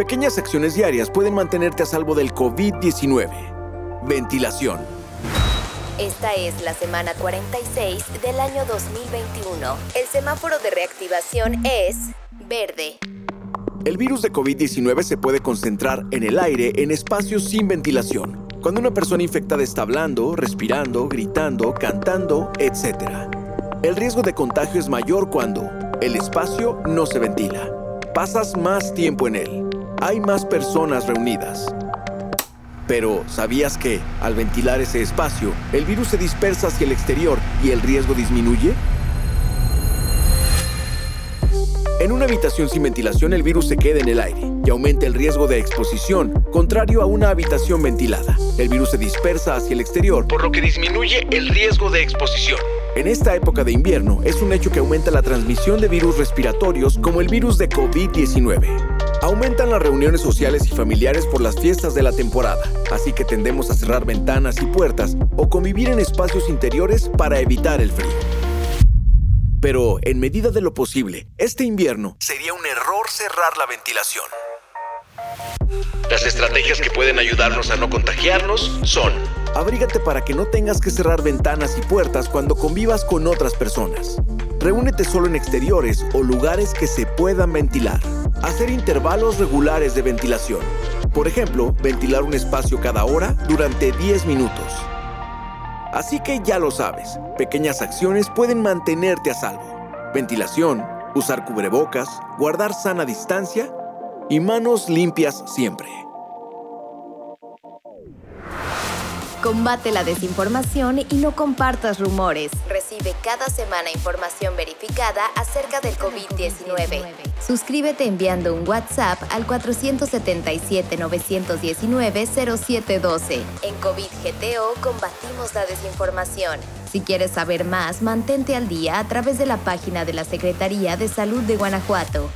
Pequeñas acciones diarias pueden mantenerte a salvo del COVID-19. Ventilación. Esta es la semana 46 del año 2021. El semáforo de reactivación es verde. El virus de COVID-19 se puede concentrar en el aire en espacios sin ventilación, cuando una persona infectada está hablando, respirando, gritando, cantando, etc. El riesgo de contagio es mayor cuando el espacio no se ventila. Pasas más tiempo en él. Hay más personas reunidas. Pero, ¿sabías que, al ventilar ese espacio, el virus se dispersa hacia el exterior y el riesgo disminuye? En una habitación sin ventilación el virus se queda en el aire y aumenta el riesgo de exposición, contrario a una habitación ventilada. El virus se dispersa hacia el exterior, por lo que disminuye el riesgo de exposición. En esta época de invierno es un hecho que aumenta la transmisión de virus respiratorios como el virus de COVID-19. Aumentan las reuniones sociales y familiares por las fiestas de la temporada, así que tendemos a cerrar ventanas y puertas o convivir en espacios interiores para evitar el frío. Pero, en medida de lo posible, este invierno sería un error cerrar la ventilación. Las estrategias que pueden ayudarnos a no contagiarnos son Abrígate para que no tengas que cerrar ventanas y puertas cuando convivas con otras personas. Reúnete solo en exteriores o lugares que se puedan ventilar. Hacer intervalos regulares de ventilación. Por ejemplo, ventilar un espacio cada hora durante 10 minutos. Así que ya lo sabes, pequeñas acciones pueden mantenerte a salvo. Ventilación, usar cubrebocas, guardar sana distancia y manos limpias siempre. Combate la desinformación y no compartas rumores. Recibe cada semana información verificada acerca del COVID-19. Suscríbete enviando un WhatsApp al 477-919-0712. En COVID-GTO combatimos la desinformación. Si quieres saber más, mantente al día a través de la página de la Secretaría de Salud de Guanajuato